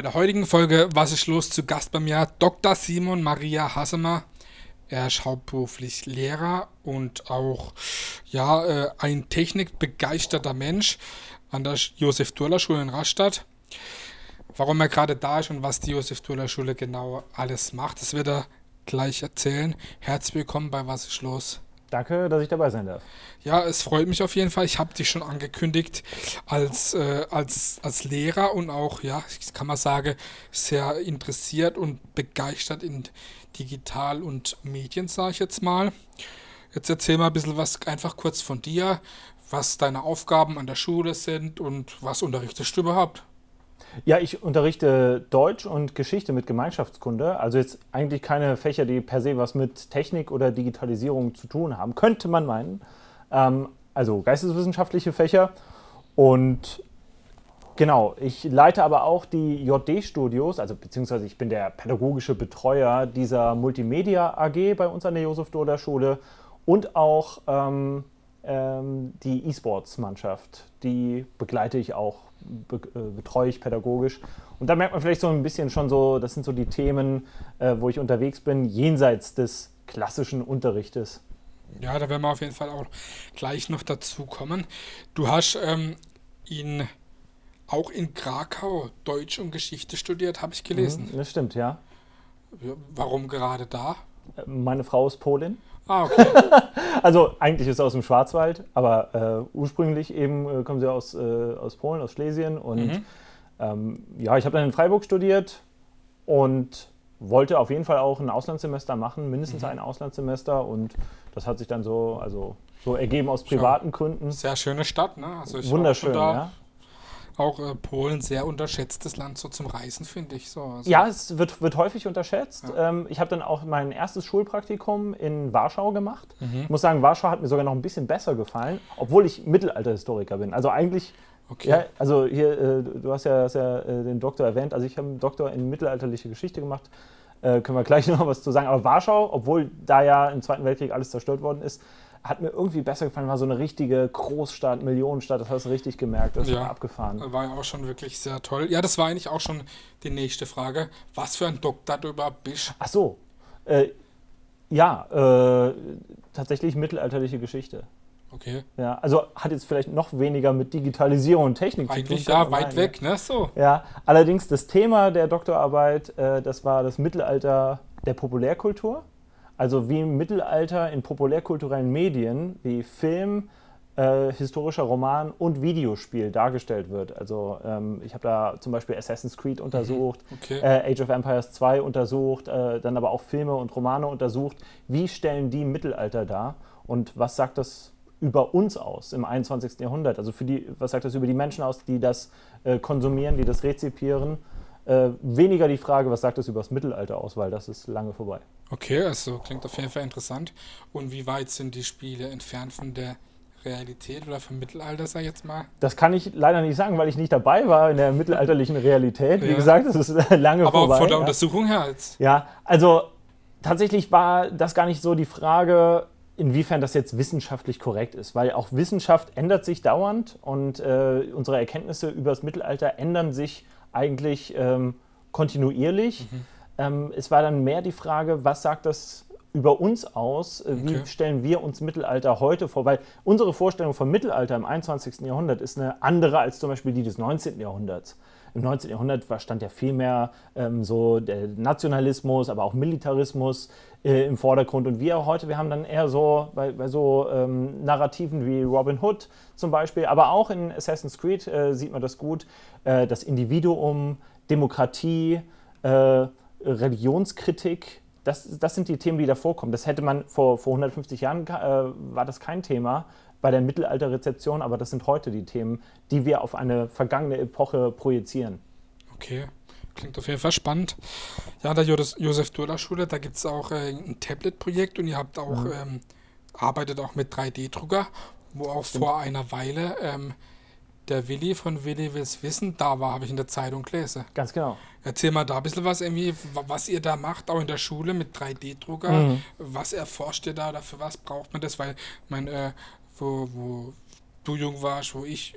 bei der heutigen Folge Was ist los zu Gast bei mir Dr. Simon Maria Hassemer. Er ist hauptberuflich Lehrer und auch ja, äh, ein technikbegeisterter Mensch an der Josef Durler Schule in Rastatt. Warum er gerade da ist und was die Josef Durler Schule genau alles macht, das wird er gleich erzählen. Herzlich willkommen bei Was ist los? Danke, dass ich dabei sein darf. Ja, es freut mich auf jeden Fall. Ich habe dich schon angekündigt als, äh, als, als Lehrer und auch, ja, kann man sagen, sehr interessiert und begeistert in Digital- und Medien, sage ich jetzt mal. Jetzt erzähl mal ein bisschen was einfach kurz von dir, was deine Aufgaben an der Schule sind und was unterrichtest du überhaupt? Ja, ich unterrichte Deutsch und Geschichte mit Gemeinschaftskunde. Also jetzt eigentlich keine Fächer, die per se was mit Technik oder Digitalisierung zu tun haben, könnte man meinen. Ähm, also geisteswissenschaftliche Fächer. Und genau, ich leite aber auch die JD-Studios, also beziehungsweise ich bin der pädagogische Betreuer dieser Multimedia AG bei uns an der Josef-Doder-Schule und auch ähm, ähm, die E-Sports-Mannschaft. Die begleite ich auch be äh, betreue ich pädagogisch. Und da merkt man vielleicht so ein bisschen schon so, das sind so die Themen, äh, wo ich unterwegs bin, jenseits des klassischen Unterrichtes. Ja, da werden wir auf jeden Fall auch gleich noch dazu kommen. Du hast ähm, ihn auch in Krakau Deutsch und Geschichte studiert, habe ich gelesen. Mhm, das stimmt, ja. Warum gerade da? Meine Frau ist Polin. Ah, okay. also eigentlich ist sie aus dem Schwarzwald, aber äh, ursprünglich eben äh, kommen sie aus, äh, aus Polen, aus Schlesien. Und mhm. ähm, ja, ich habe dann in Freiburg studiert und wollte auf jeden Fall auch ein Auslandssemester machen, mindestens mhm. ein Auslandssemester. Und das hat sich dann so, also so ergeben aus privaten Gründen. Sehr schöne Stadt, ne? Also Wunderschön, ja auch äh, Polen sehr unterschätztes Land so zum Reisen, finde ich. So, also ja, es wird, wird häufig unterschätzt. Ja. Ähm, ich habe dann auch mein erstes Schulpraktikum in Warschau gemacht. Mhm. Ich muss sagen, Warschau hat mir sogar noch ein bisschen besser gefallen, obwohl ich Mittelalterhistoriker bin. Also eigentlich Okay. Ja, also hier, äh, du hast ja, hast ja äh, den Doktor erwähnt. Also ich habe einen Doktor in mittelalterliche Geschichte gemacht. Äh, können wir gleich noch was zu sagen. Aber Warschau, obwohl da ja im Zweiten Weltkrieg alles zerstört worden ist, hat mir irgendwie besser gefallen, war so eine richtige Großstadt, Millionenstadt, das hast du richtig gemerkt, das ja, war abgefahren. War ja auch schon wirklich sehr toll. Ja, das war eigentlich auch schon die nächste Frage. Was für ein Doktor du überhaupt bist? Ach so, äh, ja, äh, tatsächlich mittelalterliche Geschichte. Okay. Ja, also hat jetzt vielleicht noch weniger mit Digitalisierung und Technik Eigentlich zu tun. Eigentlich ja, weit weg, ne? So. Ja, allerdings das Thema der Doktorarbeit, äh, das war das Mittelalter der Populärkultur. Also wie im Mittelalter in populärkulturellen Medien wie Film, äh, historischer Roman und Videospiel dargestellt wird. Also ähm, ich habe da zum Beispiel Assassin's Creed mhm. untersucht, okay. äh, Age of Empires 2 untersucht, äh, dann aber auch Filme und Romane untersucht. Wie stellen die Mittelalter dar und was sagt das über uns aus im 21. Jahrhundert? Also für die, was sagt das über die Menschen aus, die das äh, konsumieren, die das rezipieren? Äh, weniger die Frage, was sagt das über das Mittelalter aus, weil das ist lange vorbei. Okay, also klingt auf jeden Fall interessant. Und wie weit sind die Spiele entfernt von der Realität oder vom Mittelalter, sag ich jetzt mal? Das kann ich leider nicht sagen, weil ich nicht dabei war in der mittelalterlichen Realität. Wie ja. gesagt, das ist lange Aber vorbei. Aber von der ja. Untersuchung her jetzt. Ja, also tatsächlich war das gar nicht so die Frage, inwiefern das jetzt wissenschaftlich korrekt ist, weil auch Wissenschaft ändert sich dauernd und äh, unsere Erkenntnisse über das Mittelalter ändern sich eigentlich ähm, kontinuierlich. Mhm. Ähm, es war dann mehr die Frage, was sagt das über uns aus? Äh, wie okay. stellen wir uns Mittelalter heute vor? Weil unsere Vorstellung vom Mittelalter im 21. Jahrhundert ist eine andere als zum Beispiel die des 19. Jahrhunderts. Im 19. Jahrhundert stand ja viel mehr ähm, so der Nationalismus, aber auch Militarismus äh, im Vordergrund. Und wir heute, wir haben dann eher so bei, bei so ähm, Narrativen wie Robin Hood zum Beispiel, aber auch in Assassin's Creed äh, sieht man das gut, äh, das Individuum, Demokratie, äh, Religionskritik. Das, das sind die Themen, die da vorkommen. Das hätte man vor, vor 150 Jahren, äh, war das kein Thema bei der Mittelalterrezeption, aber das sind heute die Themen, die wir auf eine vergangene Epoche projizieren. Okay, klingt auf jeden Fall spannend. Ja, der Josef Durla Schule, da gibt es auch äh, ein Tablet-Projekt und ihr habt auch, mhm. ähm, arbeitet auch mit 3D-Drucker, wo auch Stimmt. vor einer Weile ähm, der Willi von Willi will's wissen da war, habe ich in der Zeitung gelesen. Ganz genau. Erzähl mal da ein bisschen was irgendwie, was ihr da macht, auch in der Schule mit 3D-Drucker. Mhm. Was erforscht ihr da, dafür was braucht man das? Weil, mein, äh, wo, wo du jung warst, wo ich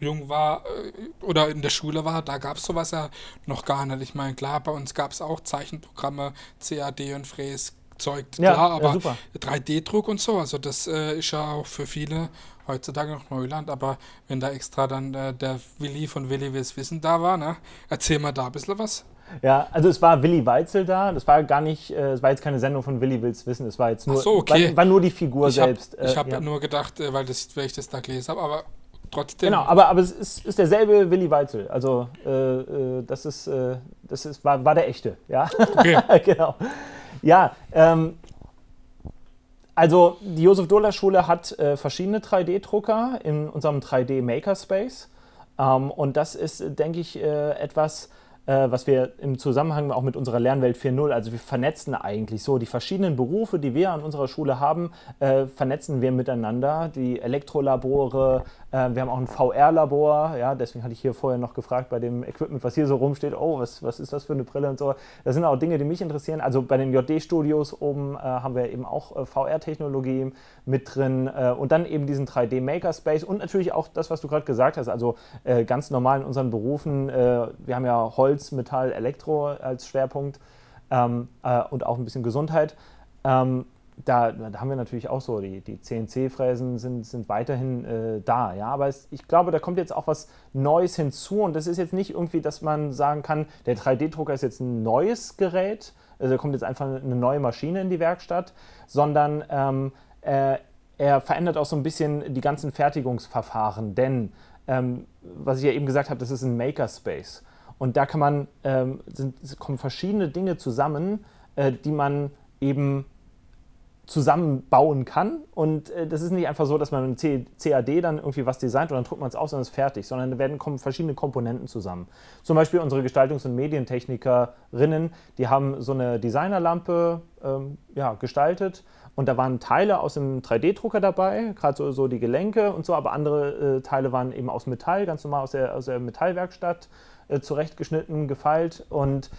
jung war äh, oder in der Schule war, da gab es sowas ja noch gar nicht. Ich meine, klar, bei uns gab es auch Zeichenprogramme, CAD und Fräs. Zeug, Ja, klar, ja, aber super. 3D-Druck und so, also das äh, ist ja auch für viele heutzutage noch Neuland, aber wenn da extra dann äh, der Willi von Willi Wills Wissen da war, ne? Erzähl mal da ein bisschen was. Ja, also es war Willi Weitzel da. Das war gar nicht, äh, es war jetzt keine Sendung von Willi Wills Wissen. Es war jetzt nur, so, okay. war, war nur die Figur Ich habe selbst. äh, hab ja. nur gedacht, äh, weil, das, weil ich das da gelesen habe, aber trotzdem. Genau, aber, aber es ist, ist derselbe Willi Weitzel. Also äh, äh, das ist, äh, das ist, war, war der echte, ja. Okay. genau. Ja, ähm, also die Josef Dohler Schule hat verschiedene 3D-Drucker in unserem 3D Makerspace. Ähm, und das ist, denke ich, etwas, äh, was wir im Zusammenhang auch mit unserer Lernwelt 4.0, also wir vernetzen eigentlich so die verschiedenen Berufe, die wir an unserer Schule haben, äh, vernetzen wir miteinander. Die Elektrolabore, wir haben auch ein VR-Labor, ja, deswegen hatte ich hier vorher noch gefragt bei dem Equipment, was hier so rumsteht, oh, was, was ist das für eine Brille und so. Das sind auch Dinge, die mich interessieren. Also bei den JD-Studios oben äh, haben wir eben auch äh, VR-Technologie mit drin äh, und dann eben diesen 3D-Makerspace und natürlich auch das, was du gerade gesagt hast, also äh, ganz normal in unseren Berufen. Äh, wir haben ja Holz, Metall, Elektro als Schwerpunkt ähm, äh, und auch ein bisschen Gesundheit. Ähm, da, da haben wir natürlich auch so, die, die CNC-Fräsen sind, sind weiterhin äh, da, ja, aber es, ich glaube, da kommt jetzt auch was Neues hinzu und das ist jetzt nicht irgendwie, dass man sagen kann, der 3D-Drucker ist jetzt ein neues Gerät, also da kommt jetzt einfach eine neue Maschine in die Werkstatt, sondern ähm, äh, er verändert auch so ein bisschen die ganzen Fertigungsverfahren, denn ähm, was ich ja eben gesagt habe, das ist ein Makerspace. Und da kann man, ähm, sind, kommen verschiedene Dinge zusammen, äh, die man eben zusammenbauen kann. Und äh, das ist nicht einfach so, dass man mit dem CAD dann irgendwie was designt und dann druckt man es aus und ist fertig, sondern da werden kommen verschiedene Komponenten zusammen. Zum Beispiel unsere Gestaltungs- und Medientechnikerinnen, die haben so eine Designerlampe ähm, ja, gestaltet und da waren Teile aus dem 3D-Drucker dabei, gerade so, so die Gelenke und so, aber andere äh, Teile waren eben aus Metall, ganz normal aus der, aus der Metallwerkstatt äh, zurechtgeschnitten, gefeilt und,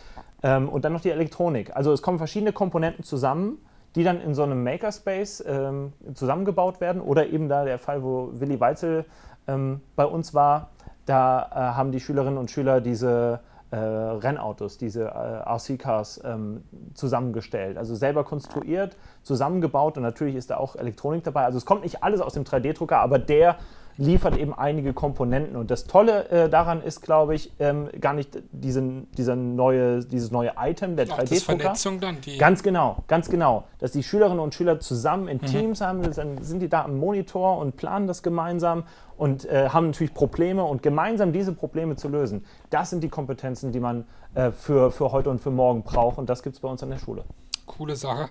ähm, und dann noch die Elektronik. Also es kommen verschiedene Komponenten zusammen, die dann in so einem Makerspace ähm, zusammengebaut werden. Oder eben da der Fall, wo Willi Weitzel ähm, bei uns war, da äh, haben die Schülerinnen und Schüler diese äh, Rennautos, diese äh, RC-Cars ähm, zusammengestellt. Also selber konstruiert, zusammengebaut und natürlich ist da auch Elektronik dabei. Also es kommt nicht alles aus dem 3D-Drucker, aber der liefert eben einige Komponenten. Und das Tolle äh, daran ist, glaube ich, ähm, gar nicht diesen, dieser neue, dieses neue Item, der Auch das 3D-Drucker. Vernetzung dann, die. Ganz genau, ganz genau. Dass die Schülerinnen und Schüler zusammen in Teams haben, dann sind die da am Monitor und planen das gemeinsam und äh, haben natürlich Probleme und gemeinsam diese Probleme zu lösen. Das sind die Kompetenzen, die man äh, für, für heute und für morgen braucht und das gibt es bei uns an der Schule. Coole Sache.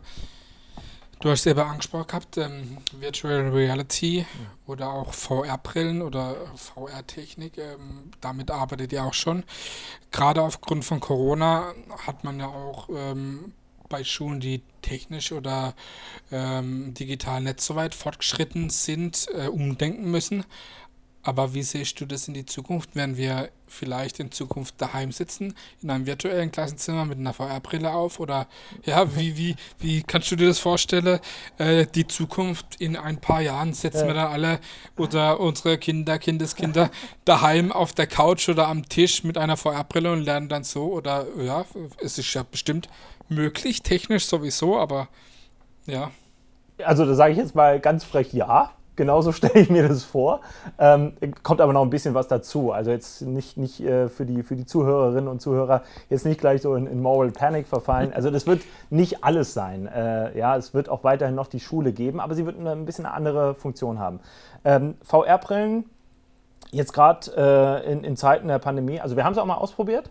Du hast selber angesprochen gehabt, ähm, Virtual Reality oder auch VR-Brillen oder VR-Technik, ähm, damit arbeitet ihr auch schon. Gerade aufgrund von Corona hat man ja auch ähm, bei Schulen, die technisch oder ähm, digital nicht so weit fortgeschritten sind, äh, umdenken müssen. Aber wie siehst du das in die Zukunft? Werden wir vielleicht in Zukunft daheim sitzen, in einem virtuellen Klassenzimmer mit einer VR-Brille auf? Oder ja, wie, wie, wie kannst du dir das vorstellen? Äh, die Zukunft in ein paar Jahren sitzen Ja. wir dann alle oder unsere Kinder, Kindeskinder daheim auf der Couch oder am Tisch mit einer VR-Brille und lernen dann so? Oder ja, es ist ja bestimmt möglich, technisch sowieso, aber ja. Also da sage ich jetzt mal ganz frech ja. Genauso stelle ich mir das vor. Ähm, kommt aber noch ein bisschen was dazu. Also jetzt nicht, nicht äh, für, die, für die Zuhörerinnen und Zuhörer jetzt nicht gleich so in, in Moral Panic verfallen. Also das wird nicht alles sein. Äh, ja, es wird auch weiterhin noch die Schule geben, aber sie wird eine, ein bisschen eine andere Funktion haben. Ähm, VR-Brillen, jetzt gerade äh, in, in Zeiten der Pandemie, also wir haben es auch mal ausprobiert.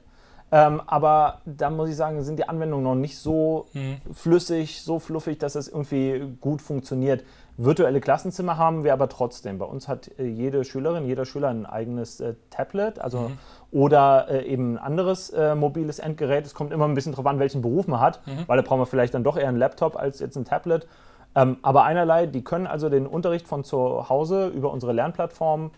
Ähm, aber da muss ich sagen, sind die Anwendungen noch nicht so flüssig, so fluffig, dass es irgendwie gut funktioniert. Virtuelle Klassenzimmer haben wir aber trotzdem. Bei uns hat äh, jede Schülerin, jeder Schüler ein eigenes äh, Tablet, also oder äh, eben ein anderes mobiles Endgerät. Es kommt immer ein bisschen drauf an, welchen Beruf man hat, weil da braucht man vielleicht dann doch eher einen Laptop als jetzt ein Tablet. Ähm, aber einerlei, die können also den Unterricht von zu Hause über unsere Lernplattform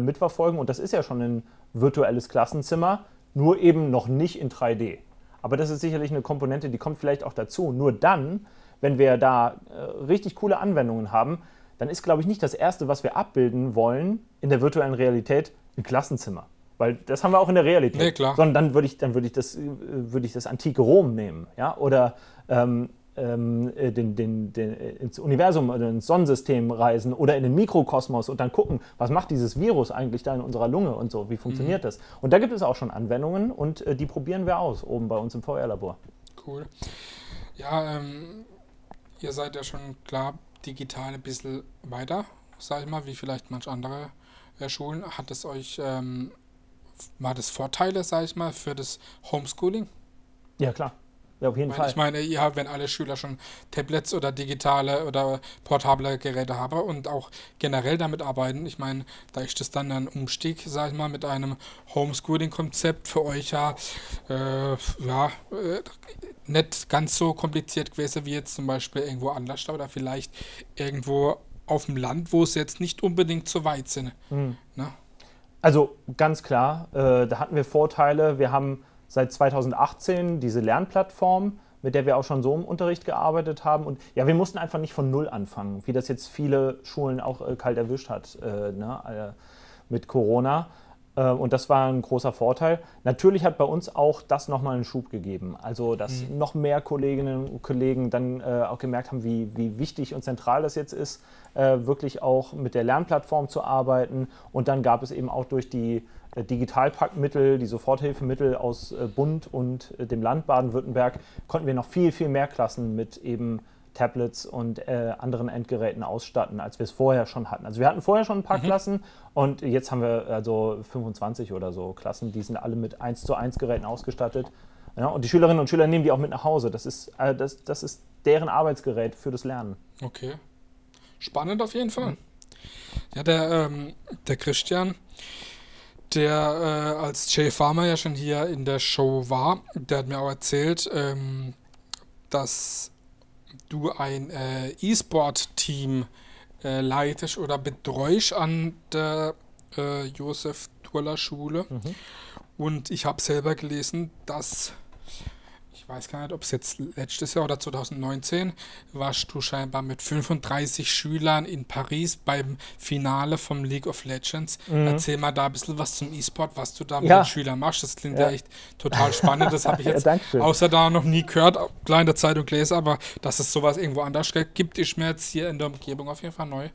mitverfolgen und das ist ja schon ein virtuelles Klassenzimmer, nur eben noch nicht in 3D. Aber das ist sicherlich eine Komponente, die kommt vielleicht auch dazu. Nur dann, wenn wir da äh, richtig coole Anwendungen haben, dann ist, glaube ich, nicht das Erste, was wir abbilden wollen in der virtuellen Realität, Ein Klassenzimmer. Weil das haben wir auch in der Realität. Nee, klar. Sondern dann würde ich, dann würde ich, das, äh, würde ich das antike Rom nehmen. Ja? Oder ähm, ähm, äh, den, den, den, äh, ins Universum oder ins Sonnensystem reisen oder in den Mikrokosmos und dann gucken, was macht dieses Virus eigentlich da in unserer Lunge und so, wie funktioniert Mhm. das? Und da gibt es auch schon Anwendungen und äh, die probieren wir aus, oben bei uns im VR-Labor. Cool. Ja, ähm, ihr seid ja schon klar digital ein bisschen weiter, sag ich mal, wie vielleicht manch andere äh, Schulen. Hat es euch, ähm, war das Vorteile, sag ich mal, für das Homeschooling? Ja, klar. Ja, auf jeden Weil Fall. ich meine, ja, wenn alle Schüler schon Tablets oder digitale oder portable Geräte haben und auch generell damit arbeiten, ich meine, da ist das dann ein Umstieg, sag ich mal, mit einem Homeschooling-Konzept für euch ja, äh, ja, äh, nicht ganz so kompliziert gewesen wie jetzt zum Beispiel irgendwo anders oder vielleicht irgendwo auf dem Land, wo es jetzt nicht unbedingt so weit sind. Mhm. Ne? Also ganz klar, äh, da hatten wir Vorteile. Wir haben seit 2018 diese Lernplattform, mit der wir auch schon so im Unterricht gearbeitet haben. Und ja, wir mussten einfach nicht von Null anfangen, wie das jetzt viele Schulen auch äh, kalt erwischt hat äh, ne, äh, mit Corona. Äh, und das war ein großer Vorteil. Natürlich hat bei uns auch das nochmal einen Schub gegeben. Also, dass noch mehr Kolleginnen und Kollegen dann äh, auch gemerkt haben, wie, wie wichtig und zentral das jetzt ist, äh, wirklich auch mit der Lernplattform zu arbeiten. Und dann gab es eben auch durch die Digitalpaktmittel, die Soforthilfemittel aus äh, Bund und äh, dem Land Baden-Württemberg, konnten wir noch viel, viel mehr Klassen mit eben Tablets und äh, anderen Endgeräten ausstatten, als wir es vorher schon hatten. Also wir hatten vorher schon ein paar Klassen und jetzt haben wir also 25 oder so Klassen, die sind alle mit 1 zu 1 Geräten ausgestattet. Ja, und die Schülerinnen und Schüler nehmen die auch mit nach Hause. Das ist, äh, das, das ist deren Arbeitsgerät für das Lernen. Okay. Spannend auf jeden Fall. Ja, der, ähm, der Christian, der äh, als Jay Farmer ja schon hier in der Show war, der hat mir auch erzählt, ähm, dass du ein äh, E-Sport-Team äh, leitest oder betreust an der äh, Josef Turler Schule. Und ich habe selber gelesen, dass ich weiß gar nicht, ob es jetzt letztes Jahr oder 2019 warst du scheinbar mit 35 Schülern in Paris beim Finale vom League of Legends. Erzähl mal da ein bisschen was zum E-Sport, was du da mit Ja. den Schülern machst. Das klingt ja, Ja. echt total spannend. Das habe ich Ja, jetzt Dankeschön. außer da noch nie gehört, klar in der Zeitung gelesen, aber dass es sowas irgendwo anders gibt, ist mir jetzt hier in der Umgebung auf jeden Fall neu.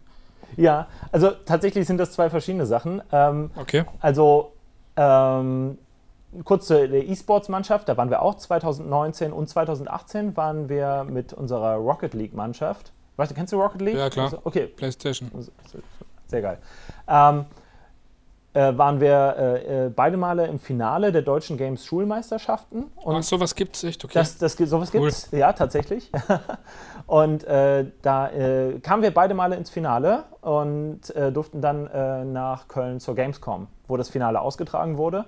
Ja, also tatsächlich sind das zwei verschiedene Sachen. Ähm, Okay. Also ähm, kurz zur der E-Sports-Mannschaft, da waren wir auch 2019 und 2018 waren wir mit unserer Rocket League-Mannschaft. Weißt du, kennst du Rocket League? Ja, klar. Also, okay, PlayStation. sehr geil. Ähm, äh, waren wir äh, äh, beide Male im Finale der deutschen Games Schulmeisterschaften. Und Ach, sowas gibt es echt, okay. das, das, sowas Cool. gibt's, ja, tatsächlich. und äh, da äh, kamen wir beide Male ins Finale und äh, durften dann nach Köln zur Gamescom, wo das Finale ausgetragen wurde.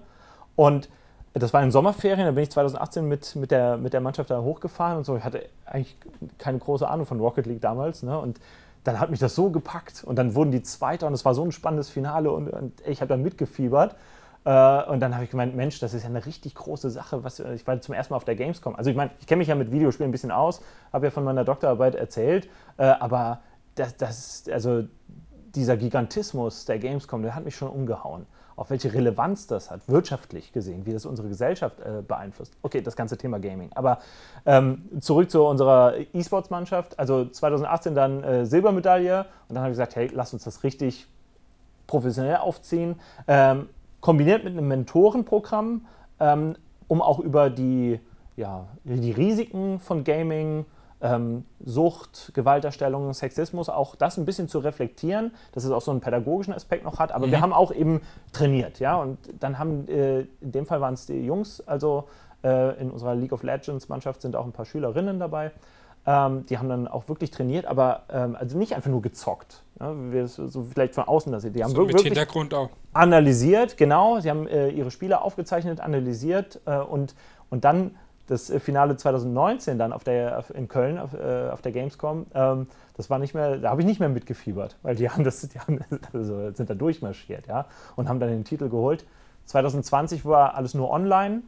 Und das war in Sommerferien, da bin ich 2018 mit, mit, der, mit der Mannschaft da hochgefahren und so. Ich hatte eigentlich keine große Ahnung von Rocket League damals. Ne? Und dann hat mich das so gepackt und dann wurden die Zweiter und es war so ein spannendes Finale und, und ich habe dann mitgefiebert. Äh, und dann habe ich gemeint, Mensch, das ist ja eine richtig große Sache. Was, ich war zum ersten Mal auf der Gamescom. Also ich meine, ich kenne mich ja mit Videospielen ein bisschen aus, habe ja von meiner Doktorarbeit erzählt, äh, aber das, das, also dieser Gigantismus der Gamescom, der hat mich schon umgehauen. Auf welche Relevanz das hat, wirtschaftlich gesehen, wie das unsere Gesellschaft äh, beeinflusst. Okay, das ganze Thema Gaming. Aber ähm, zurück zu unserer E-Sports-Mannschaft. Also 2018 dann äh, Silbermedaille und dann habe ich gesagt, hey, lass uns das richtig professionell aufziehen. Ähm, kombiniert mit einem Mentorenprogramm, ähm, um auch über die, ja, die Risiken von Gaming, ähm, Sucht, Gewalterstellung, Sexismus, auch das ein bisschen zu reflektieren, dass es auch so einen pädagogischen Aspekt noch hat. Aber wir haben auch eben trainiert, ja. Und dann haben, äh, in dem Fall waren es die Jungs, also äh, in unserer League of Legends Mannschaft sind auch ein paar Schülerinnen dabei. Ähm, die haben dann auch wirklich trainiert, aber ähm, also nicht einfach nur gezockt. Ja, wie wir es so vielleicht von außen das sehen. Die haben So wirklich Hintergrund auch. analysiert, genau. Sie haben äh, ihre Spiele aufgezeichnet, analysiert äh, und, und dann das äh, Finale 2019 dann auf der, in Köln auf, äh, auf der Gamescom, ähm, das war nicht mehr, da habe ich nicht mehr mitgefiebert, weil die haben das, die haben, also sind da durchmarschiert, ja, und haben dann den Titel geholt. 2020 war alles nur online.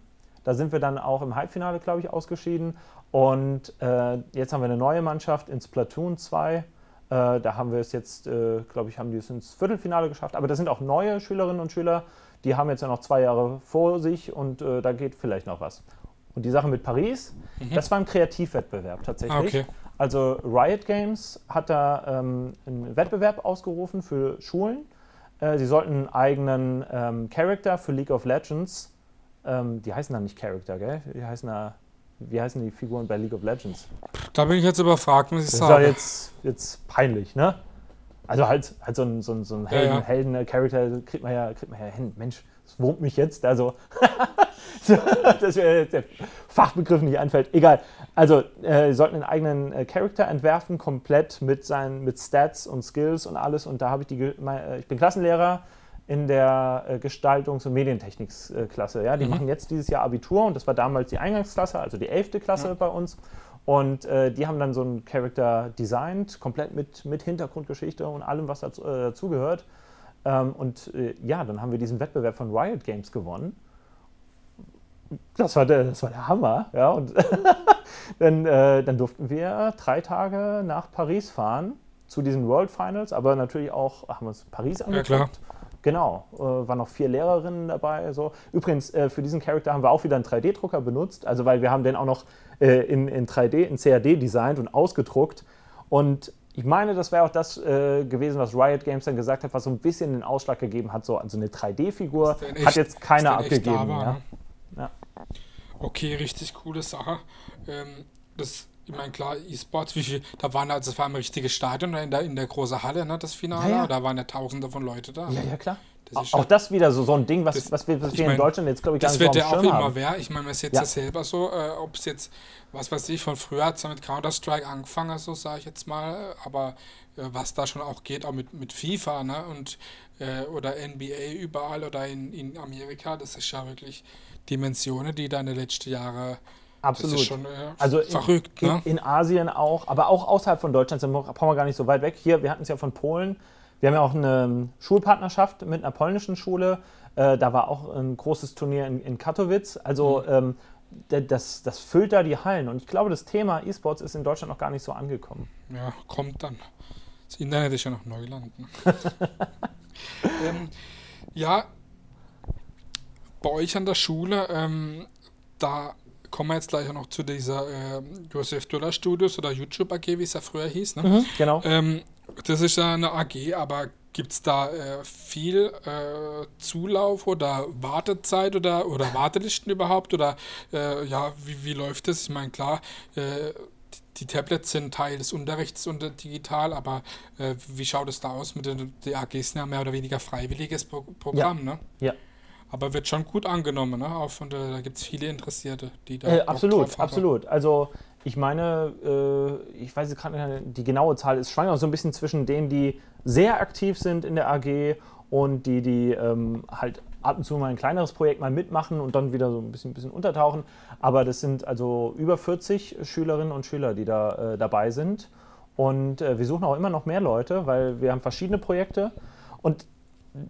Da sind wir dann auch im Halbfinale, glaube ich, ausgeschieden. Und äh, jetzt haben wir eine neue Mannschaft in Splatoon 2. Äh, da haben wir es jetzt, äh, glaube ich, haben die es ins Viertelfinale geschafft. Aber das sind auch neue Schülerinnen und Schüler, die haben jetzt ja noch zwei Jahre vor sich und da geht vielleicht noch was. Und die Sache mit Paris, mhm. das war ein Kreativwettbewerb tatsächlich. Ah, okay. Also Riot Games hat da ähm, einen Wettbewerb ausgerufen für Schulen. Äh, sie sollten einen eigenen ähm, Charakter für League of Legends, ähm, die heißen da nicht Charakter, gell? Die heißen da, wie heißen die Figuren bei League of Legends? Da bin ich jetzt überfragt, muss ich das sagen. Das ist jetzt, jetzt peinlich, ne? Also halt, halt so ein, so ein, so ein Helden, ja, ja. Helden-Charakter kriegt man ja, kriegt man ja hin. Mensch, das wurmt mich jetzt. Also, dass mir jetzt der Fachbegriff nicht einfällt. Egal. Also, äh, sie sollten einen eigenen äh, Charakter entwerfen, komplett mit seinen mit Stats und Skills und alles. Und da habe ich die, mein, äh, ich bin Klassenlehrer in der äh, Gestaltungs- und Medientechniksklasse. Ja? Die mhm. machen jetzt dieses Jahr Abitur und das war damals die Eingangsklasse, also die 11. Klasse ja. bei uns. Und äh, die haben dann so einen Charakter designt, komplett mit, mit Hintergrundgeschichte und allem, was dazu, äh, dazugehört. Ähm, und äh, ja, dann haben wir diesen Wettbewerb von Riot Games gewonnen. Das war der, das war der Hammer. Ja? Und dann, äh, dann durften wir drei Tage nach Paris fahren zu diesen World Finals, aber natürlich auch haben uns Paris angeguckt. Ja, klar. Genau, äh, waren noch vier Lehrerinnen dabei. So. Übrigens, äh, für diesen Charakter haben wir auch wieder einen 3D-Drucker benutzt, also weil wir haben den auch noch äh, in, in 3D, in CAD designt und ausgedruckt. Und ich meine, das wäre auch das äh, gewesen, was Riot Games dann gesagt hat, was so ein bisschen den Ausschlag gegeben hat. So also eine 3D-Figur hat jetzt keiner abgegeben. Ja. Ne? Ja. Okay, richtig coole Sache. Ähm, das ich meine, klar, E-Sports, wie viel, da waren also, das war ein richtiges Stadion in der, in der großen Halle, ne, das Finale, ja, ja. da waren ja tausende von Leuten da. Ja, ja, klar. Das auch ja, das wieder so, so ein Ding, was, das, was wir, was wir mein, in Deutschland jetzt, glaube ich, gar nicht Das wird ja auch immer haben. mehr. Ich meine, man ist jetzt ja. selber so, äh, ob es jetzt, was weiß ich, von früher hat es mit Counter-Strike angefangen, so sage ich jetzt mal, aber äh, was da schon auch geht, auch mit, mit FIFA, ne, und, äh, oder NBA überall oder in, in Amerika, das ist ja wirklich Dimensionen, die da in den letzten Jahren Absolut. Schon äh, also in, verrückt. Ne? In, in, Asien auch, aber auch außerhalb von Deutschland, da brauchen wir gar nicht so weit weg. Hier, wir hatten es ja von Polen. Wir haben ja auch eine Schulpartnerschaft mit einer polnischen Schule. Äh, da war auch ein großes Turnier in, in Katowice. Also mhm. ähm, das, das füllt da die Hallen. Und ich glaube, das Thema E-Sports ist in Deutschland noch gar nicht so angekommen. Ja, kommt dann. Das Internet ist ja noch Neuland. Ne? ähm, ja, bei euch an der Schule, ähm, da kommen wir jetzt gleich noch zu dieser äh, Josef Döller Studios oder YouTube AG, wie es ja früher hieß. Ne? Mhm, genau. Ähm, das ist ja eine AG, aber gibt es da äh, viel äh, Zulauf oder Wartezeit oder, oder Wartelisten überhaupt? Oder äh, ja, wie, wie läuft das? Ich meine, klar, äh, die Tablets sind Teil des Unterrichts und digital, aber äh, wie schaut es da aus mit den die AGs ja mehr oder weniger freiwilliges Pro Programm, ja. ne? Ja. Aber wird schon gut angenommen, ne? Auch von der, da gibt es viele Interessierte, die da. Äh, absolut, absolut. Also ich meine, äh, ich weiß gerade die genaue Zahl ist schwanger, so ein bisschen zwischen denen, die sehr aktiv sind in der AG und die, die ähm, halt ab und zu mal ein kleineres Projekt mal mitmachen und dann wieder so ein bisschen, bisschen untertauchen. Aber das sind also über 40 Schülerinnen und Schüler, die da äh, dabei sind. Und äh, wir suchen auch immer noch mehr Leute, weil wir haben verschiedene Projekte. Und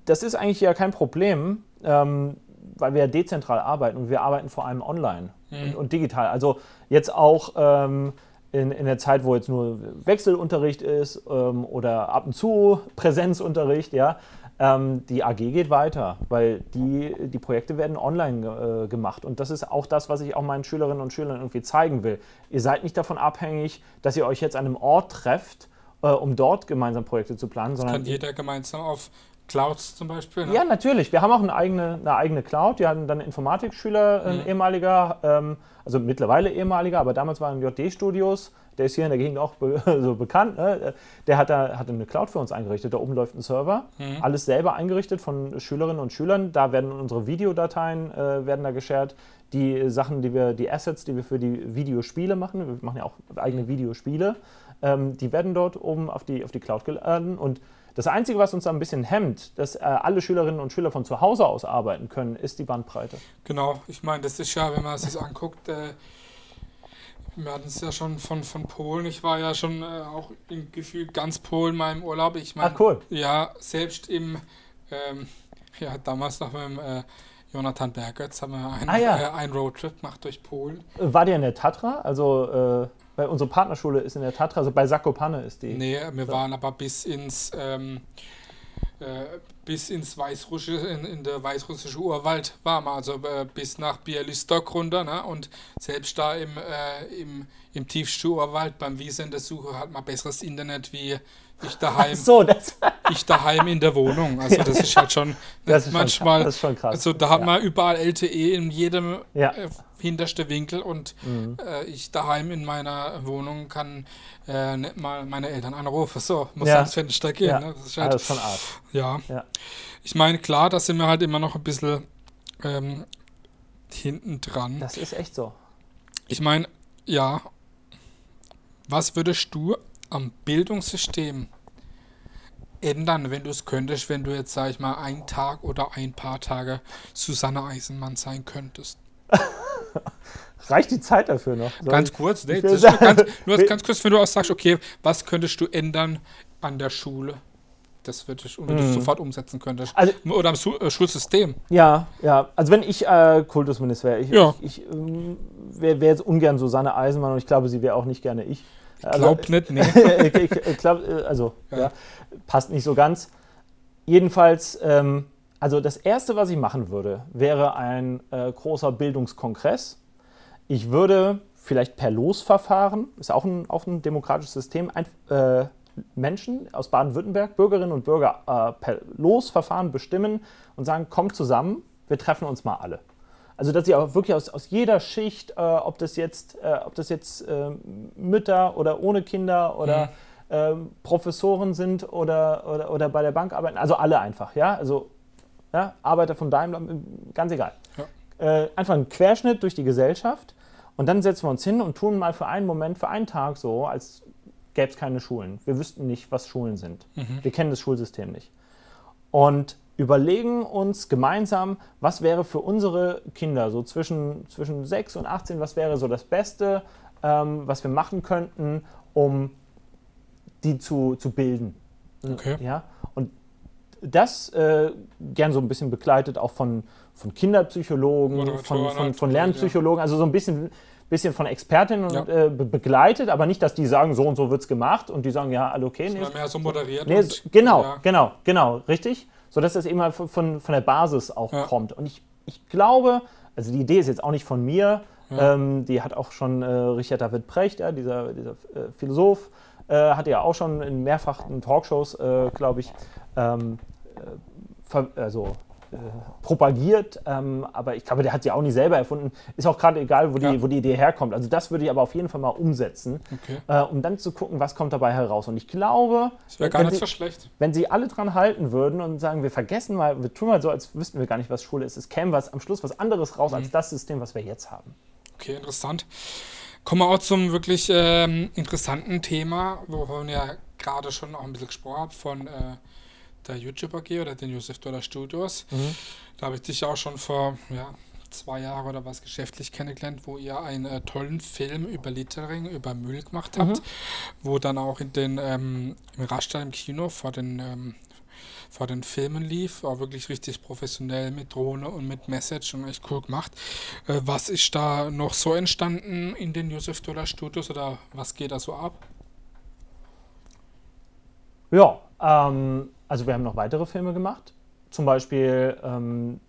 das ist eigentlich ja kein Problem, ähm, weil wir ja dezentral arbeiten und wir arbeiten vor allem online mhm. und, und, digital. Also jetzt auch ähm, in, in der Zeit, wo jetzt nur Wechselunterricht ist ähm, oder ab und zu Präsenzunterricht, ja, ähm, die AG geht weiter, weil die, die Projekte werden online äh, gemacht. Und das ist auch das, was ich auch meinen Schülerinnen und Schülern irgendwie zeigen will. Ihr seid nicht davon abhängig, dass ihr euch jetzt an einem Ort trefft, äh, um dort gemeinsam Projekte zu planen, sondern. Kann jeder gemeinsam auf Clouds zum Beispiel? Ne? Ja, natürlich. Wir haben auch eine eigene, eine eigene Cloud. Wir hatten dann Informatikschüler, ein mhm. ehemaliger, ähm, also mittlerweile ehemaliger, aber damals war in JD-Studios. Der ist hier in der Gegend auch be so bekannt. Ne? Der hat da hat eine Cloud für uns eingerichtet. Da oben läuft ein Server. Mhm. Alles selber eingerichtet von Schülerinnen und Schülern. Da werden unsere Videodateien äh, werden da geshared. Die Sachen, die wir, die Assets, die wir für die Videospiele machen, wir machen ja auch eigene Videospiele, ähm, die werden dort oben auf die, auf die Cloud geladen und das Einzige, was uns ein bisschen hemmt, dass äh, alle Schülerinnen und Schüler von zu Hause aus arbeiten können, ist die Bandbreite. Genau, ich meine, das ist ja, wenn man es sich anguckt, äh, wir hatten es ja schon von, von Polen. Ich war ja schon äh, auch im Gefühl ganz Polen mal im Urlaub. Ich meine, cool. ja, selbst im, ähm, ja, damals noch mit dem äh, Jonathan Berger, jetzt haben wir einen, ah, ja. äh, einen Roadtrip gemacht durch Polen. War der in der Tatra? Also, äh Weil unsere Partnerschule ist in der Tatra, also bei Sakopane ist die. Nee, wir waren aber bis ins ähm, äh, bis ins Weißrussische, in, in der weißrussische Urwald waren wir, also äh, bis nach Bialystok runter, ne? Und selbst da im, äh, im, im tiefsten Urwald beim Wiesen der Suche hat man besseres Internet wie ich daheim, so, ich daheim in der Wohnung. Also das ist halt schon das ist manchmal. Schon krass. Das ist schon krass. Also da hat Ja. man überall LTE in jedem Ja. Hinterste Winkel und Mhm. äh, ich daheim in meiner Wohnung kann äh, nicht mal meine Eltern anrufen. So, muss Ja. ans Fenster gehen. Ja. Ne? Das ist halt, ist schon arg. ja. Ja. Ich meine, klar, da sind wir halt immer noch ein bisschen ähm, hinten dran. Das ist echt so. Ich meine, ja, was würdest du am Bildungssystem ändern, wenn du es könntest, wenn du jetzt, sag ich mal, einen Tag oder ein paar Tage Susanne Eisenmann sein könntest? Reicht die Zeit dafür noch? Soll Ganz kurz, nee, nur ganz, nur ganz kurz, wenn du auch sagst, okay, was könntest du ändern an der Schule? Das würde ich, und wenn du es sofort umsetzen könntest. Also- Oder am Su äh, Schulsystem. Ja, ja. Also wenn ich äh, Kultusminister wäre, ich, Ja. ich, ich ähm, wäre wär jetzt ungern Susanne Eisenmann und ich glaube, sie wäre auch nicht gerne ich. Also, Glaub nicht, nee. ich, ich, ich glaube, äh, also, Ja. ja. passt nicht so ganz. Jedenfalls, ähm, also das Erste, was ich machen würde, wäre ein äh, großer Bildungskongress. Ich würde vielleicht per Losverfahren, ist auch ein, auch ein demokratisches System, ein, äh, Menschen aus Baden-Württemberg, Bürgerinnen und Bürger, äh, per Losverfahren bestimmen und sagen, kommt zusammen, wir treffen uns mal alle. Also dass sie auch wirklich aus, aus jeder Schicht, äh, ob das jetzt, äh, ob das jetzt ähm, Mütter oder ohne Kinder oder ähm, Professoren sind oder, oder, oder bei der Bank arbeiten, also alle einfach, ja, also ja, Arbeiter von Daimler, ganz egal. Äh, einfach ein Querschnitt durch die Gesellschaft und dann setzen wir uns hin und tun mal für einen Moment, für einen Tag so, als gäbe es keine Schulen. Wir wüssten nicht, was Schulen sind. Wir kennen das Schulsystem nicht. Und überlegen uns gemeinsam, was wäre für unsere Kinder so zwischen, zwischen 6 und 18, was wäre so das Beste, ähm, was wir machen könnten, um die zu, zu bilden. Okay. Ja? Und das äh, gern so ein bisschen begleitet auch von, von Kinderpsychologen, von, von, von. Lernpsychologen, also so ein bisschen, bisschen von Expertinnen und, Ja. äh, be begleitet, aber nicht, dass die sagen, so und so wird es gemacht und die sagen, ja, alle okay. nee, Sondern mehr so moderiert. Nee, und- genau, Ja. genau, genau, richtig. So dass das immer von, von, von der Basis auch Ja. kommt. Und ich, ich glaube, also die Idee ist jetzt auch nicht von mir, ähm, die hat auch schon äh, Richard David Precht, ja, dieser, dieser äh, Philosoph, äh, hat ja auch schon in mehrfachen Talkshows, äh, glaube ich, ähm, äh, also, äh, propagiert. Ähm, aber ich glaube, der hat sie auch nicht selber erfunden. Ist auch gerade egal, wo die, Ja. wo die Idee herkommt. Also das würde ich aber auf jeden Fall mal umsetzen, Okay. äh, um dann zu gucken, was kommt dabei heraus. Und ich glaube, Das wäre gar wenn nicht sie- so schlecht. wenn sie alle dran halten würden und sagen, wir vergessen mal, wir tun mal so, als wüssten wir gar nicht, was Schule ist, es käme was am Schluss was anderes raus Mhm. als das System, was wir jetzt haben. Okay, interessant. Kommen wir auch zum wirklich ähm, interessanten Thema, wovon wir ja gerade schon auch ein bisschen gesprochen haben, von äh, der YouTube AG oder den Josef Dollar Studios. Da habe ich dich auch schon vor ja, zwei Jahren oder was geschäftlich kennengelernt, wo ihr einen äh, tollen Film über Littering, über Müll gemacht habt, wo dann auch in den ähm, im Raster im Kino vor den ähm, vor den Filmen lief, war wirklich richtig professionell mit Drohne und mit Message und echt cool gemacht. Äh, was ist da noch so entstanden in den Josef Dollar Studios oder was geht da so ab? Ja, ähm, also wir haben noch weitere Filme gemacht. Zum Beispiel ähm,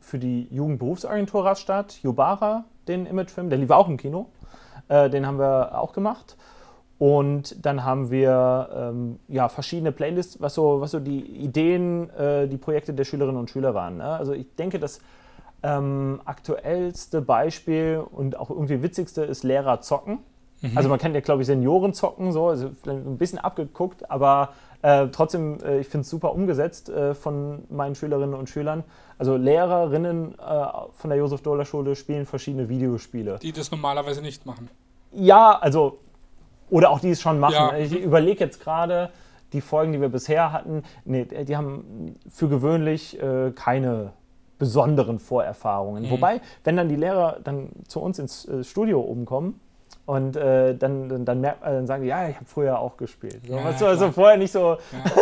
für die Jugendberufsagentur Rastatt, Jubara, den Imagefilm, der lief auch im Kino. Äh, den haben wir auch gemacht. Und dann haben wir ähm, ja, verschiedene Playlists, was so, was so die Ideen, äh, die Projekte der Schülerinnen und Schüler waren. Ne? Also ich denke, das ähm, aktuellste Beispiel und auch irgendwie witzigste ist Lehrer zocken. Also man kennt ja, glaube ich, Senioren zocken, so, also ein bisschen abgeguckt, aber äh, trotzdem, äh, ich finde es super umgesetzt äh, von meinen Schülerinnen und Schülern. Also Lehrerinnen äh, von der Josef-Dohler-Schule spielen verschiedene Videospiele. Die das normalerweise nicht machen. Ja, also, oder auch die es schon machen. Ja. Ich überlege jetzt gerade, die Folgen, die wir bisher hatten, nee, die haben für gewöhnlich äh, keine besonderen Vorerfahrungen. Wobei, wenn dann die Lehrer dann zu uns ins Studio oben kommen und äh, dann, dann, dann, merkt, äh, dann sagen die, ja, ich habe früher auch gespielt. So, Ja, ja, du, also vorher nicht so,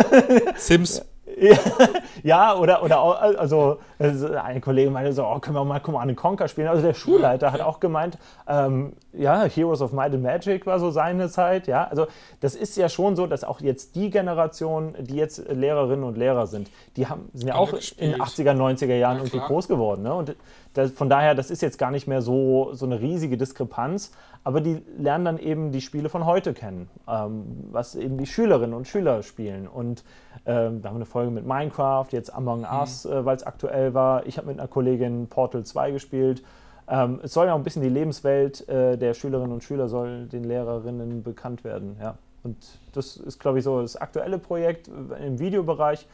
Sims. ja, oder, oder auch, also, ein Kollege meinte so, oh, können wir mal Command Conquer spielen. Also der Schulleiter hat auch gemeint, ähm, ja, Heroes of Might and Magic war so seine Zeit, ja. Also das ist ja schon so, dass auch jetzt die Generation, die jetzt Lehrerinnen und Lehrer sind, die haben, sind ja auch gespielt. in den 80er, 90er Jahren ja, irgendwie groß geworden. Ne? Und das, von daher, das ist jetzt gar nicht mehr so, so eine riesige Diskrepanz, aber die lernen dann eben die Spiele von heute kennen, ähm, was eben die Schülerinnen und Schüler spielen. Und ähm, da haben wir eine Folge mit Minecraft, jetzt Among mhm. Us, äh, weil es aktuell war. Ich habe mit einer Kollegin Portal 2 gespielt. Ähm, es soll ja auch ein bisschen die Lebenswelt äh, der Schülerinnen und Schüler soll den Lehrerinnen bekannt werden. Ja. Und das ist, glaube ich, so das aktuelle Projekt im Videobereich.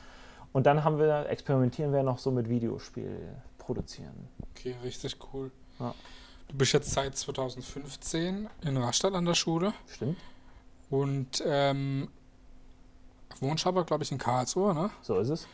Und dann haben wir, experimentieren wir noch so mit Videospiel produzieren. Okay, richtig cool. Ja. Du bist jetzt seit 2015 in Rastatt an der Schule. Stimmt. Und ähm, wohnst aber, glaube ich, in Karlsruhe, ne? So ist es.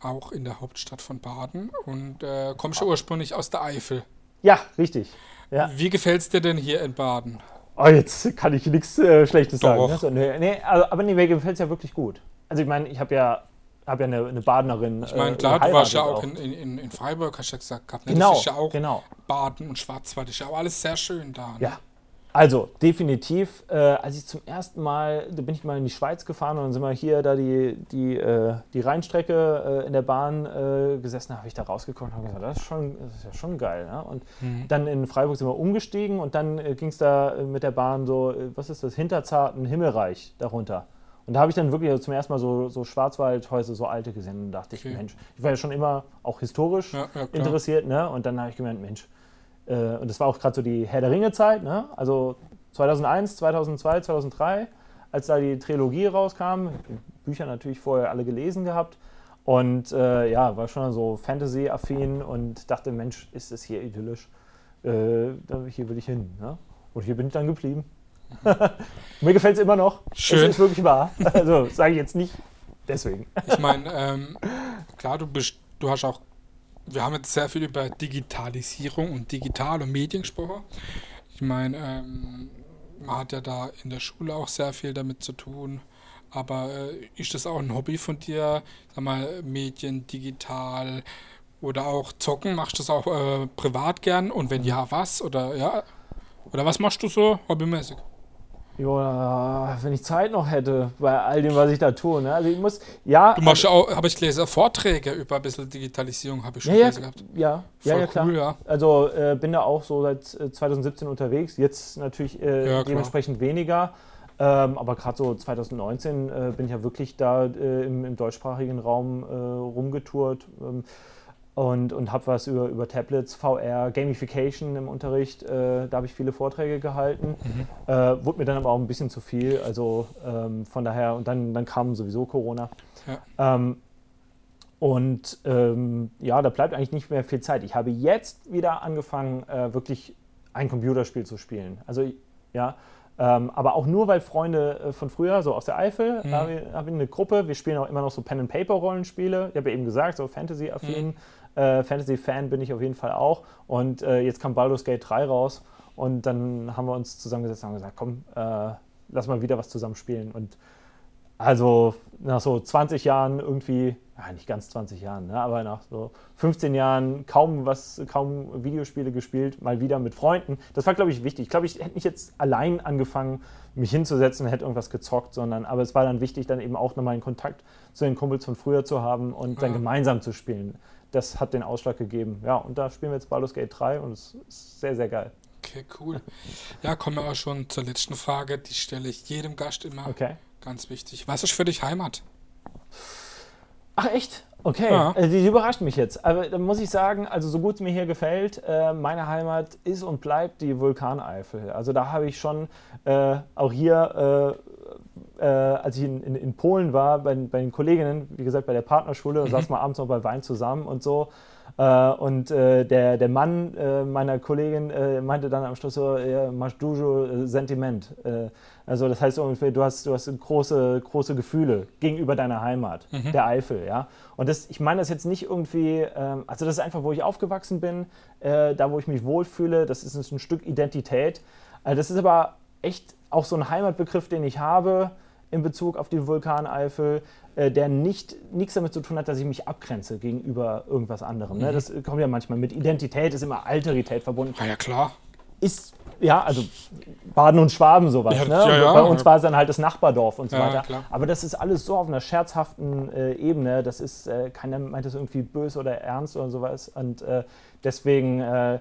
Auch in der Hauptstadt von Baden. Und äh, kommst du ursprünglich aus der Eifel. Ja, richtig. Ja. Wie gefällt es dir denn hier in Baden? Oh, jetzt kann ich nichts äh, Schlechtes Doch. sagen. Also, nee, nee, also, aber nee, mir gefällt es ja wirklich gut. Also ich meine, ich habe ja habe ja eine, eine Badenerin. Ich meine, äh, klar, du warst ja auch, in, in, in, Freiburg, hast du ja gesagt gehabt. Ne? Genau, das ist ja auch genau. Baden und Schwarzwald, ist ja auch alles sehr schön da. Ne? Ja, also definitiv. Äh, als ich zum ersten Mal, da bin ich mal in die Schweiz gefahren und dann sind wir hier da die, die, äh, die Rheinstrecke äh, in der Bahn äh, gesessen, habe ich da rausgekommen und habe gesagt, das ist, schon, das ist ja schon geil. Ne? Und mhm. dann in Freiburg sind wir umgestiegen und dann äh, ging es da äh, mit der Bahn so, was ist das, Hinterzarten Himmelreich darunter. Und da habe ich dann wirklich zum ersten Mal so, so Schwarzwaldhäuser, so alte gesehen und dachte okay. ich, Mensch, ich war ja schon immer auch historisch ja, ja, interessiert, ne? Und dann habe ich gemeint, Mensch, äh, und das war auch gerade so die Herr der Ringe-Zeit, ne? Also 2001, 2002, 2003, als da die Trilogie rauskam, Bücher natürlich vorher alle gelesen gehabt. Und äh, ja, war schon so Fantasy-affin und dachte, Mensch, ist es hier idyllisch. Äh, hier will ich hin. Ne? Und hier bin ich dann geblieben. Mir gefällt es immer noch. Schön. Es ist wirklich wahr. Also sage ich jetzt nicht deswegen. Ich meine, ähm, klar, du, bist, du hast auch, wir haben jetzt sehr viel über Digitalisierung und Digital und Medien gesprochen. Ich meine, ähm, man hat ja da in der Schule auch sehr viel damit zu tun. Aber äh, ist das auch ein Hobby von dir? Sag mal, Medien, digital oder auch zocken? Machst du das auch äh, privat gern? Und wenn ja, was? Oder ja? Oder was machst du so hobbymäßig? Ja, wenn ich Zeit noch hätte, bei all dem, was ich da tue. Ne? Also ich muss, ja. Du machst ja auch, habe ich gelesen, Vorträge über ein bisschen Digitalisierung, habe ich schon ja, gelesen gehabt. Ja, Voll ja, ja, klar. Cool, ja. Also äh, bin da auch so seit 2017 äh, unterwegs, jetzt natürlich äh, ja, dementsprechend weniger. Ähm, aber gerade so 2019 äh, bin ich ja wirklich da äh, im, im, deutschsprachigen Raum äh, rumgetourt. Ähm, und, und habe was über, über Tablets, VR, Gamification im Unterricht. Äh, da habe ich viele Vorträge gehalten. Mhm. Äh, wurde mir dann aber auch ein bisschen zu viel. Also ähm, von daher, und dann, dann kam sowieso Corona. Ja. Ähm, und ähm, ja, da bleibt eigentlich nicht mehr viel Zeit. Ich habe jetzt wieder angefangen, äh, wirklich ein Computerspiel zu spielen. Also ja, ähm, aber auch nur, weil Freunde äh, von früher, so aus der Eifel, mhm. habe ich, hab ich eine Gruppe, wir spielen auch immer noch so Pen-and-Paper-Rollenspiele. Ich habe ja eben gesagt, so Fantasy-affin. Mhm. Äh, Fantasy-Fan bin ich auf jeden Fall auch. Und äh, jetzt kam Baldur's Gate 3 raus und dann haben wir uns zusammengesetzt und haben gesagt, komm, äh, lass mal wieder was zusammen spielen. Und also nach so 20 Jahren irgendwie, ja, nicht ganz 20 Jahren, ne, aber nach so 15 Jahren kaum was, kaum Videospiele gespielt, mal wieder mit Freunden. Das war, glaube ich, wichtig. Ich glaube, ich hätte nicht jetzt allein angefangen, mich hinzusetzen und hätte irgendwas gezockt, sondern aber es war dann wichtig, dann eben auch nochmal einen Kontakt zu den Kumpels von früher zu haben und dann gemeinsam zu spielen das hat den Ausschlag gegeben. Ja, und da spielen wir jetzt Baldur's Gate 3 und es ist sehr, sehr geil. Okay, cool. Ja, kommen wir auch schon zur letzten Frage. Die stelle ich jedem Gast immer. Okay. Ganz wichtig. Was ist für dich Heimat? Ach, echt? Okay, ja. also die, überrascht mich jetzt. Aber da muss ich sagen, also so gut es mir hier gefällt, äh, meine Heimat ist und bleibt die Vulkaneifel. Also da habe ich schon äh, auch hier äh, äh, als ich in, in, in, Polen war, bei, bei, den Kolleginnen, wie gesagt, bei der Partnerschule, mhm. saßen wir abends noch bei Wein zusammen und so. Äh, und äh, der, der Mann äh, meiner Kollegin äh, meinte dann am Schluss so, ja, mach dujo äh, Sentiment. also das heißt ungefähr, du hast, du hast große, große Gefühle gegenüber deiner Heimat, mhm. der Eifel. Ja? Und das, ich meine das jetzt nicht irgendwie, ähm, also das ist einfach, wo ich aufgewachsen bin, da wo ich mich wohlfühle, das ist ein Stück Identität. das ist aber echt auch so ein Heimatbegriff, den ich habe, in Bezug auf die Vulkaneifel, äh, der nicht nichts damit zu tun hat, dass ich mich abgrenze gegenüber irgendwas anderem. Ne? Mhm. Das kommt ja manchmal mit Identität, ist immer Alterität verbunden. Ah ja, klar. Ist, ja, also Baden und Schwaben sowas. Ja, ne? ja, ja. Bei uns war es dann halt das Nachbardorf und so weiter. klar. Aber das ist alles so auf einer scherzhaften äh, Ebene. Das ist, äh, keiner meint das irgendwie böse oder ernst oder sowas. Und äh, deswegen äh,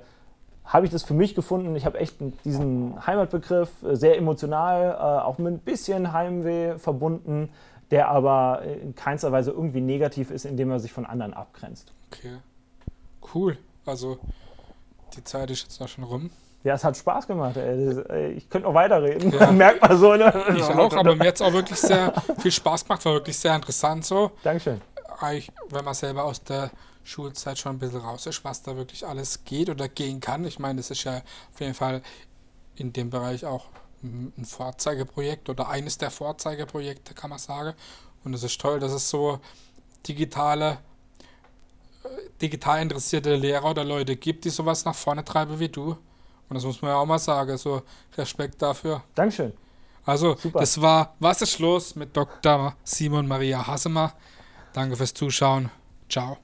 habe ich das für mich gefunden. Ich habe echt diesen Heimatbegriff äh, sehr emotional, äh, auch mit ein bisschen Heimweh verbunden, der aber in keinster Weise irgendwie negativ ist, indem er sich von anderen abgrenzt. Okay. Cool. Also, die Zeit ist jetzt noch schon rum. Ja, es hat Spaß gemacht. Ey. Ich könnte noch weiterreden. Ja. Merkt man so. Ne? Ich auch, aber mir hat es auch wirklich sehr viel Spaß gemacht, war wirklich sehr interessant so. Dankeschön. Eigentlich, wenn man selber aus der Schulzeit schon ein bisschen raus ist, was da wirklich alles geht oder gehen kann. Ich meine, das ist ja auf jeden Fall in dem Bereich auch ein Vorzeigeprojekt oder eines der Vorzeigeprojekte, kann man sagen. Und es ist toll, dass es so digitale, äh, digital interessierte Lehrer oder Leute gibt, die sowas nach vorne treiben wie du. Und das muss man ja auch mal sagen, so Respekt dafür. Dankeschön. Also, Super. das war Was ist los mit Dr. Simon Maria Hassemer. Danke fürs Zuschauen. Ciao.